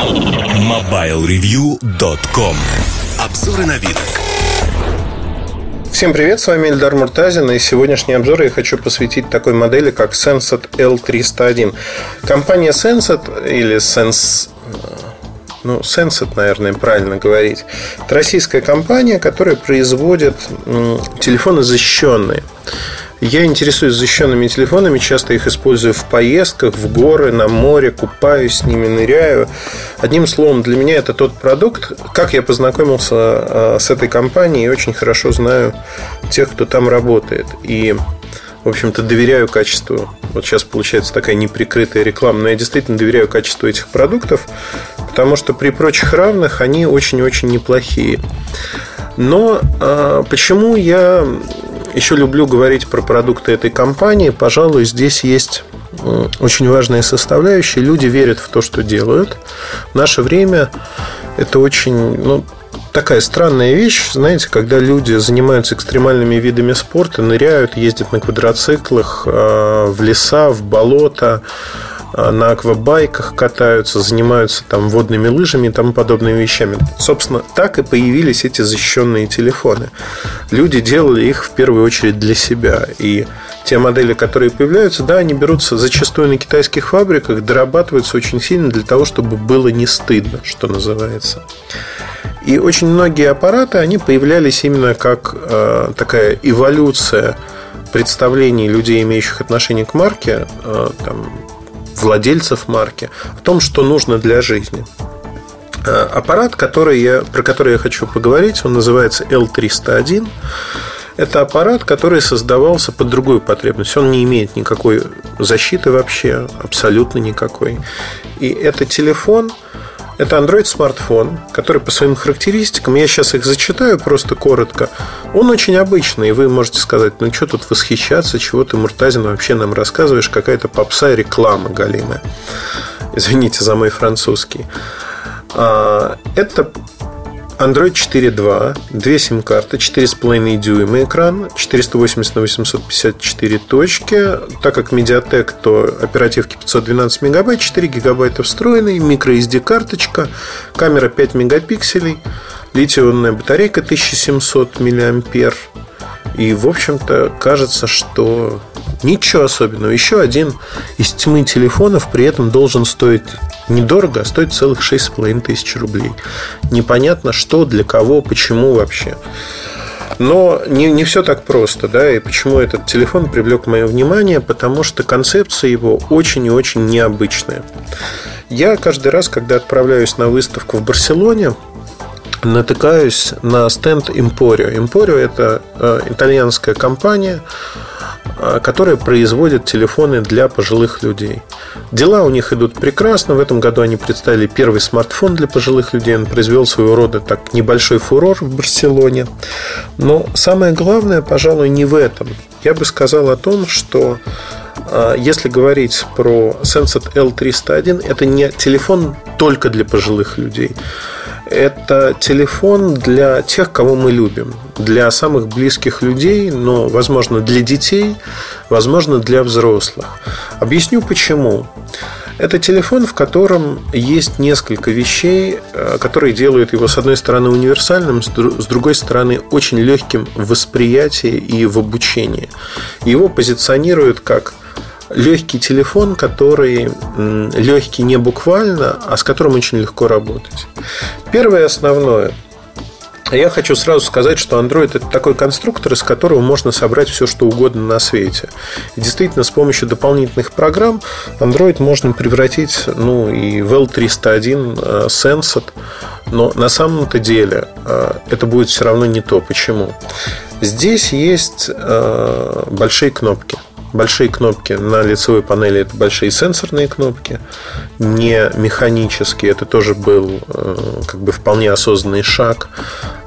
MobileReview.com Обзоры на вид. Всем привет, с вами Эльдар Муртазин, и сегодняшний обзор я хочу посвятить такой модели, как Sensat L301. Компания Sensat или Sense ну, Sensat, наверное, правильно говорить. Это российская компания, которая производит телефоны защищенные. Я интересуюсь защищенными телефонами, часто их использую в поездках, в горы, на море, купаюсь с ними, ныряю. Одним словом, для меня это тот продукт, как я познакомился а, с этой компанией, и очень хорошо знаю тех, кто там работает. И в общем-то, доверяю качеству. Вот сейчас получается такая неприкрытая реклама, но я действительно доверяю качеству этих продуктов, потому что при прочих равных они очень-очень неплохие. Но э, почему я еще люблю говорить про продукты этой компании? Пожалуй, здесь есть очень важная составляющая. Люди верят в то, что делают. В наше время это очень, ну, такая странная вещь, знаете, когда люди занимаются экстремальными видами спорта, ныряют, ездят на квадроциклах э, в леса, в болото, э, на аквабайках катаются, занимаются там водными лыжами и тому подобными вещами. Собственно, так и появились эти защищенные телефоны. Люди делали их в первую очередь для себя. И те модели, которые появляются, да, они берутся зачастую на китайских фабриках, дорабатываются очень сильно для того, чтобы было не стыдно, что называется. И очень многие аппараты, они появлялись именно как э, такая эволюция представлений людей, имеющих отношение к марке, э, там, владельцев марки, о том, что нужно для жизни. Э, аппарат, который я, про который я хочу поговорить, он называется L301. Это аппарат, который создавался под другую потребность. Он не имеет никакой защиты вообще, абсолютно никакой. И это телефон, это Android смартфон, который по своим характеристикам, я сейчас их зачитаю просто коротко, он очень обычный, и вы можете сказать, ну что тут восхищаться, чего ты, Муртазин, вообще нам рассказываешь, какая-то попса и реклама галимая. Извините за мой французский. А, это Android 4.2, две сим-карты, 4,5 дюйма экран, 480 на 854 точки. Так как Mediatek, то оперативки 512 мегабайт, 4 гигабайта встроенный, microSD карточка, камера 5 мегапикселей, литионная батарейка 1700 миллиампер. И, в общем-то, кажется, что ничего особенного. Еще один из тьмы телефонов при этом должен стоить недорого, а стоит целых 6,5 тысяч рублей. Непонятно, что, для кого, почему вообще. Но не, не все так просто, да, и почему этот телефон привлек мое внимание, потому что концепция его очень и очень необычная. Я каждый раз, когда отправляюсь на выставку в Барселоне, натыкаюсь на стенд Emporio. Emporio – это э, итальянская компания, которые производят телефоны для пожилых людей. Дела у них идут прекрасно. В этом году они представили первый смартфон для пожилых людей. Он произвел своего рода так небольшой фурор в Барселоне. Но самое главное, пожалуй, не в этом. Я бы сказал о том, что а, если говорить про Sensat L301, это не телефон только для пожилых людей это телефон для тех, кого мы любим, для самых близких людей, но, возможно, для детей, возможно, для взрослых. Объясню почему. Это телефон, в котором есть несколько вещей, э, которые делают его, с одной стороны, универсальным, с другой стороны, очень легким в восприятии и в обучении. Его позиционируют как легкий телефон, который легкий не буквально, а с которым очень легко работать. Первое основное. Я хочу сразу сказать, что Android это такой конструктор, из которого можно собрать все, что угодно на свете. И действительно, с помощью дополнительных программ Android можно превратить ну, и в L301 э, Sensat. Но на самом-то деле э, это будет все равно не то. Почему? Здесь есть э, большие кнопки – большие кнопки на лицевой панели это большие сенсорные кнопки, не механические. Это тоже был э, как бы вполне осознанный шаг.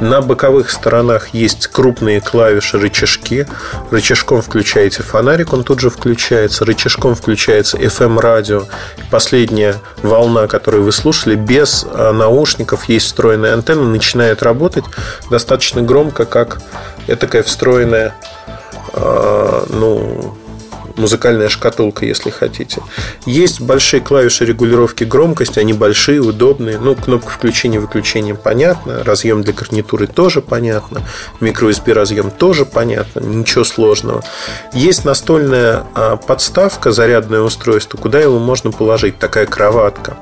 На боковых сторонах есть крупные клавиши, рычажки. Рычажком включаете фонарик, он тут же включается. Рычажком включается FM-радио. Последняя волна, которую вы слушали, без э, наушников есть встроенная антенна, начинает работать достаточно громко, как такая встроенная э, ну, музыкальная шкатулка, если хотите. Есть большие клавиши регулировки громкости, они большие, удобные. Ну, кнопка включения-выключения понятно, разъем для гарнитуры тоже понятно, microUSB разъем тоже понятно, ничего сложного. Есть настольная а, подставка, зарядное устройство, куда его можно положить, такая кроватка.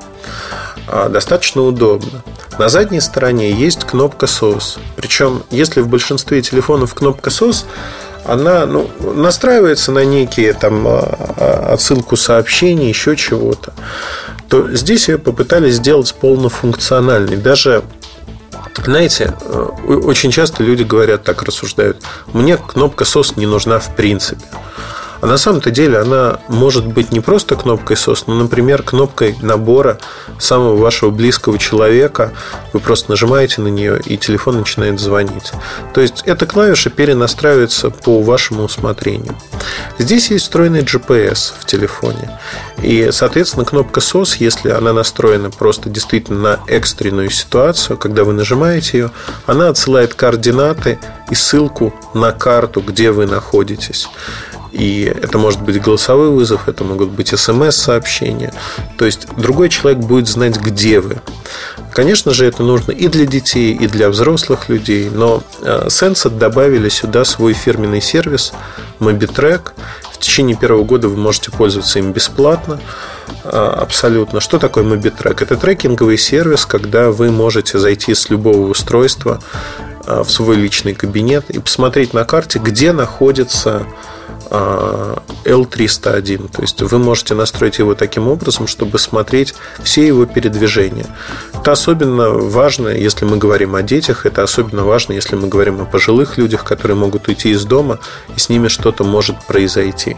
А, достаточно удобно. На задней стороне есть кнопка SOS. Причем, если в большинстве телефонов кнопка SOS, она ну, настраивается на некие там а, а, отсылку сообщений, еще чего-то, то здесь ее попытались сделать полнофункциональной. Даже знаете, э, очень часто люди говорят, так рассуждают, мне кнопка SOS не нужна в принципе. А на самом-то деле она может быть не просто кнопкой SOS, но, например, кнопкой набора самого вашего близкого человека. Вы просто нажимаете на нее, и телефон начинает звонить. То есть эта клавиша перенастраивается по вашему усмотрению. Здесь есть встроенный GPS в телефоне. И, соответственно, кнопка SOS, если она настроена просто действительно на экстренную ситуацию, когда вы нажимаете ее, она отсылает координаты и ссылку на карту, где вы находитесь. И это может быть голосовой вызов, это могут быть смс-сообщения. То есть другой человек будет знать, где вы. Конечно же, это нужно и для детей, и для взрослых людей. Но э, Sensat добавили сюда свой фирменный сервис MobiTrack. В течение первого года вы можете пользоваться им бесплатно. Э, абсолютно. Что такое MobiTrack? Это трекинговый сервис, когда вы можете зайти с любого устройства в свой личный кабинет и посмотреть на карте, где находится L301. То есть вы можете настроить его таким образом, чтобы смотреть все его передвижения. Это особенно важно, если мы говорим о детях, это особенно важно, если мы говорим о пожилых людях, которые могут уйти из дома, и с ними что-то может произойти.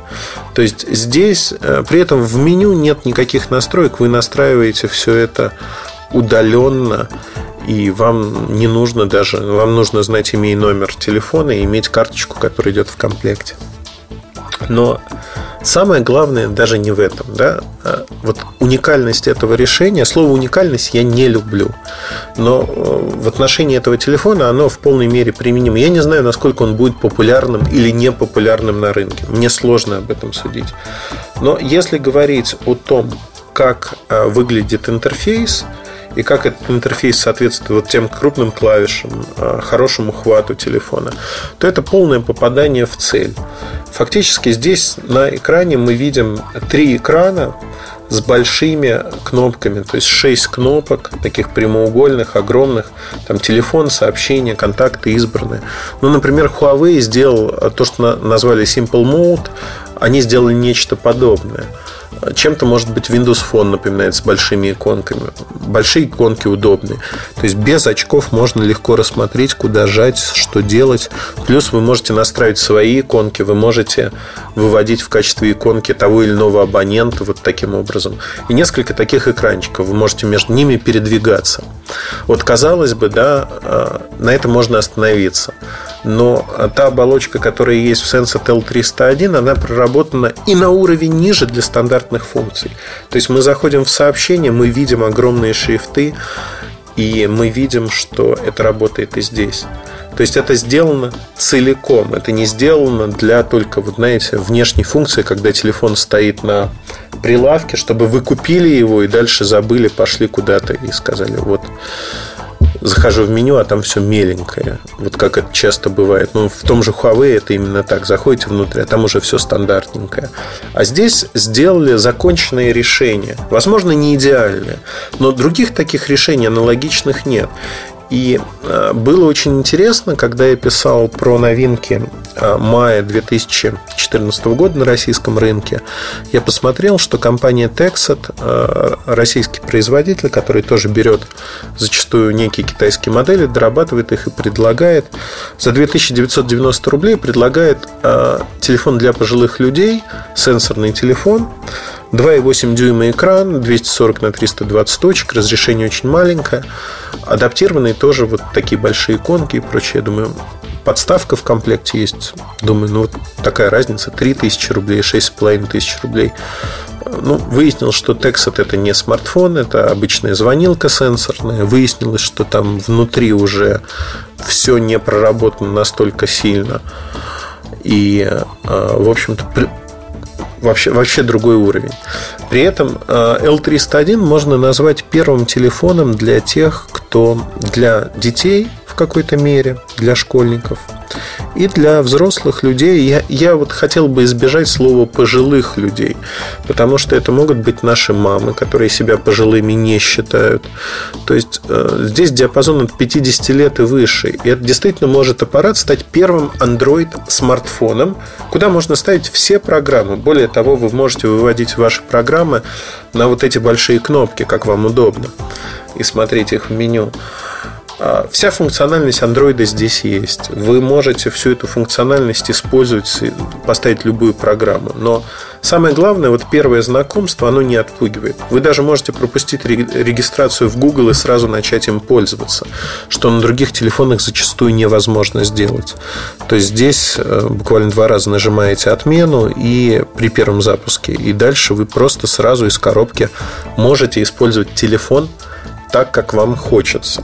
То есть здесь, э, при этом в меню нет никаких настроек, вы настраиваете все это удаленно, и вам не нужно даже, вам нужно знать имя и номер телефона и иметь карточку, которая идет в комплекте. Но самое главное даже не в этом. Да? А вот уникальность этого решения, слово уникальность я не люблю. Но э, в отношении этого телефона оно в полной мере применимо. Я не знаю, насколько он будет популярным или не популярным на рынке. Мне сложно об этом судить. Но если говорить о том, как э, выглядит интерфейс, и как этот интерфейс соответствует вот тем крупным клавишам, а, хорошему хвату телефона, то это полное попадание в цель. Фактически здесь на экране мы видим три экрана с большими кнопками, то есть 6 кнопок, таких прямоугольных, огромных, там телефон, сообщения, контакты избранные. Ну, например, Huawei сделал то, что назвали Simple Mode, они сделали нечто подобное – чем-то, может быть, Windows Phone напоминает с большими иконками. Большие иконки удобные. То есть без очков можно легко рассмотреть, куда жать, что делать. Плюс вы можете настраивать свои иконки, вы можете выводить в качестве иконки того или иного абонента вот таким образом. И несколько таких экранчиков. Вы можете между ними передвигаться. Вот казалось бы, да, э, на этом можно остановиться. Но та оболочка, которая есть в Sensat L301, она проработана и на уровень ниже для стандартных функций. То есть мы заходим в сообщение, мы видим огромные шрифты, и мы видим, что это работает и здесь. То есть это сделано целиком. Это не сделано для только, вот знаете, внешней функции, когда телефон стоит на прилавке, чтобы вы купили его и дальше забыли, пошли куда-то и сказали, вот захожу в меню, а там все меленькое. Вот как это часто бывает. Ну, в том же Huawei это именно так. Заходите внутрь, а там уже все стандартненькое. А здесь сделали законченные решения. Возможно, не идеальные, но других таких решений аналогичных нет. И э, было очень интересно, когда я писал про новинки э, мая 2014 года на российском рынке, я посмотрел, что компания Texat, э, российский производитель, который тоже берет зачастую некие китайские модели, дорабатывает их и предлагает за 2990 рублей предлагает телефон для пожилых людей, сенсорный телефон, 2,8 дюйма экран, 240 на 320 точек, разрешение очень маленькое. Адаптированные тоже вот такие большие иконки и прочее. Я думаю, подставка в комплекте есть. Думаю, ну вот такая разница. 3000 рублей, 6500 рублей. Ну, выяснилось, что Texat это не смартфон, это обычная звонилка сенсорная. Выяснилось, что там внутри уже все не проработано настолько сильно. И, а, в общем-то, вообще, вообще другой уровень. При этом L301 можно назвать первым телефоном для тех, кто для детей в какой-то мере, для школьников – и для взрослых людей я, я вот хотел бы избежать слова пожилых людей, потому что это могут быть наши мамы, которые себя пожилыми не считают. То есть э, здесь диапазон от 50 лет и выше. И это действительно может аппарат стать первым Android смартфоном, куда можно ставить все программы. Более того, вы можете выводить ваши программы на вот эти большие кнопки, как вам удобно, и смотреть их в меню. А, вся функциональность андроида здесь есть. Вы можете всю эту функциональность использовать, поставить любую программу. Но самое главное, вот первое знакомство, оно не отпугивает. Вы даже можете пропустить регистрацию в Google и сразу начать им пользоваться, что на других телефонах зачастую невозможно сделать. То есть здесь э, буквально два раза нажимаете отмену и при первом запуске, и дальше вы просто сразу из коробки можете использовать телефон так, как вам хочется.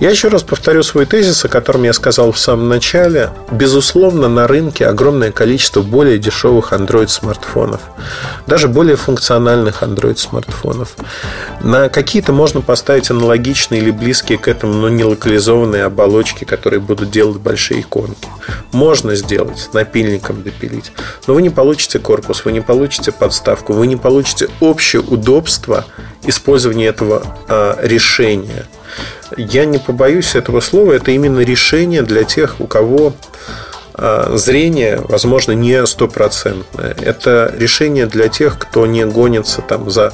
Я еще раз повторю свой тезис, о котором я сказал в самом начале. Безусловно, на рынке огромное количество более дешевых Android-смартфонов. Даже более функциональных Android-смартфонов. На какие-то можно поставить аналогичные или близкие к этому, но не локализованные оболочки, которые будут делать большие иконки. Можно сделать, напильником допилить. Но вы не получите корпус, вы не получите подставку, вы не получите общее удобство использования этого э, решения – я не побоюсь этого слова, это именно решение для тех, у кого а, зрение, возможно, не стопроцентное. Это решение для тех, кто не гонится там за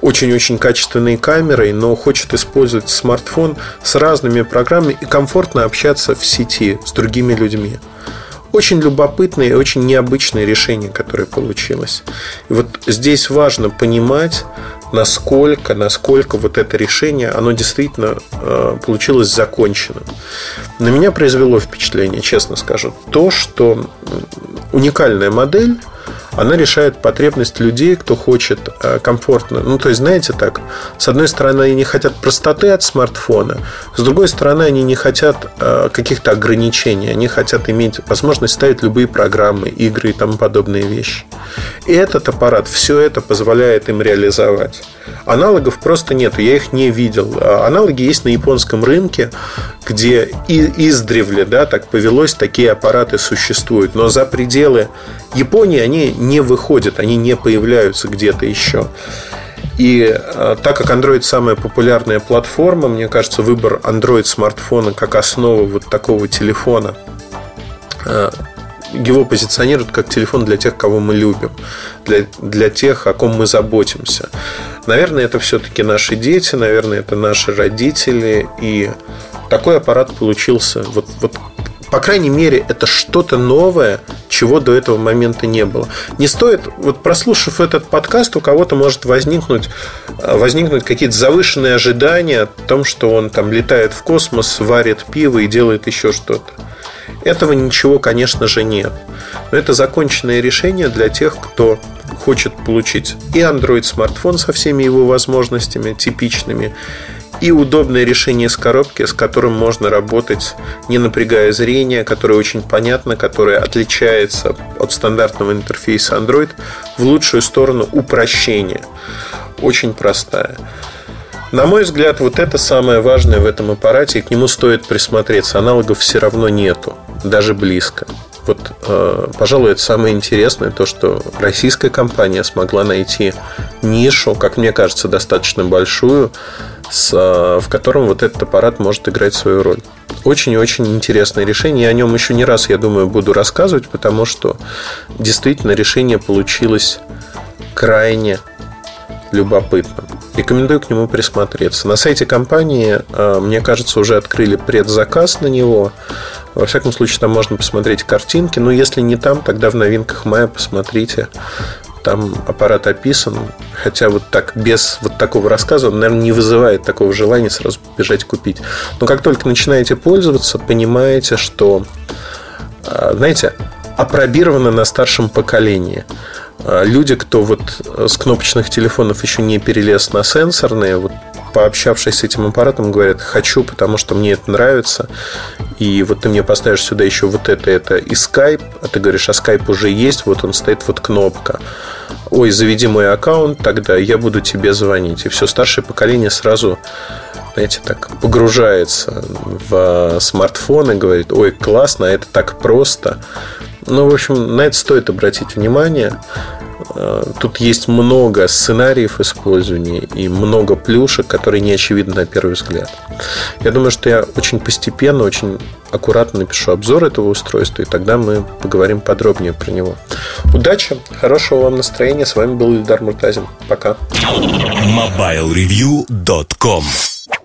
очень-очень качественной камерой, но хочет использовать смартфон с разными программами и комфортно общаться в сети с другими людьми. Очень любопытное и очень необычное решение, которое получилось. И вот здесь важно понимать, насколько, насколько вот это решение, оно действительно э, получилось законченным. На меня произвело впечатление, честно скажу, то, что уникальная модель она решает потребность людей, кто хочет э, комфортно. Ну, то есть, знаете, так, с одной стороны, они не хотят простоты от смартфона, с другой стороны, они не хотят э, каких-то ограничений, они хотят иметь возможность ставить любые программы, игры и тому подобные вещи. И этот аппарат все это позволяет им реализовать. Аналогов просто нету, я их не видел. А аналоги есть на японском рынке, где издревле, да, так повелось, такие аппараты существуют. Но за пределы Японии они не выходят, они не появляются где-то еще. И э, так как Android самая популярная платформа, мне кажется, выбор Android смартфона как основа вот такого телефона э, его позиционируют как телефон для тех, кого мы любим, для, для тех, о ком мы заботимся. Наверное, это все-таки наши дети, наверное, это наши родители. И такой аппарат получился вот, вот по крайней мере, это что-то новое, чего до этого момента не было. Не стоит, вот прослушав этот подкаст, у кого-то может возникнуть, э, возникнуть какие-то завышенные ожидания о том, что он там летает в космос, варит пиво и делает еще что-то. Этого ничего, конечно же, нет. Но это законченное решение для тех, кто хочет получить и Android смартфон со всеми его возможностями типичными, и удобное решение с коробки, с которым можно работать, не напрягая зрение, которое очень понятно, которое отличается от стандартного интерфейса Android в лучшую сторону упрощения. Очень простая. На мой взгляд, вот это самое важное в этом аппарате, и к нему стоит присмотреться. Аналогов все равно нету, даже близко. Вот, э, пожалуй, это самое интересное, то, что российская компания смогла найти нишу, как мне кажется, достаточно большую, в котором вот этот аппарат может играть свою роль. Очень и очень интересное решение. Я о нем еще не раз, я думаю, буду рассказывать, потому что действительно решение получилось крайне любопытным. Рекомендую к нему присмотреться. На сайте компании, э, мне кажется, уже открыли предзаказ на него. Во всяком случае, там можно посмотреть картинки. Но если не там, тогда в новинках мая посмотрите. Там аппарат описан, хотя вот так, без вот такого рассказа, он, наверное, не вызывает такого желания сразу бежать купить. Но как только начинаете пользоваться, понимаете, что, а, знаете, опробировано на старшем поколении. А, люди, кто вот с кнопочных телефонов еще не перелез на сенсорные, вот пообщавшись с этим аппаратом, говорят, хочу, потому что мне это нравится. И вот ты мне поставишь сюда еще вот это, это и Skype, а ты говоришь, а Skype уже есть, вот он стоит, вот кнопка. Ой, заведи мой аккаунт, тогда я буду тебе звонить. И все, старшее поколение сразу знаете, так погружается в смартфон и говорит, ой, классно, это так просто. Ну, в общем, на это стоит обратить внимание. Э, тут есть много сценариев использования и много плюшек, которые не очевидны на первый взгляд. Я думаю, что я очень постепенно, очень аккуратно напишу обзор этого устройства, и тогда мы поговорим подробнее про него. Удачи, хорошего вам настроения. С вами был Ильдар Муртазин. Пока. MobileReview.com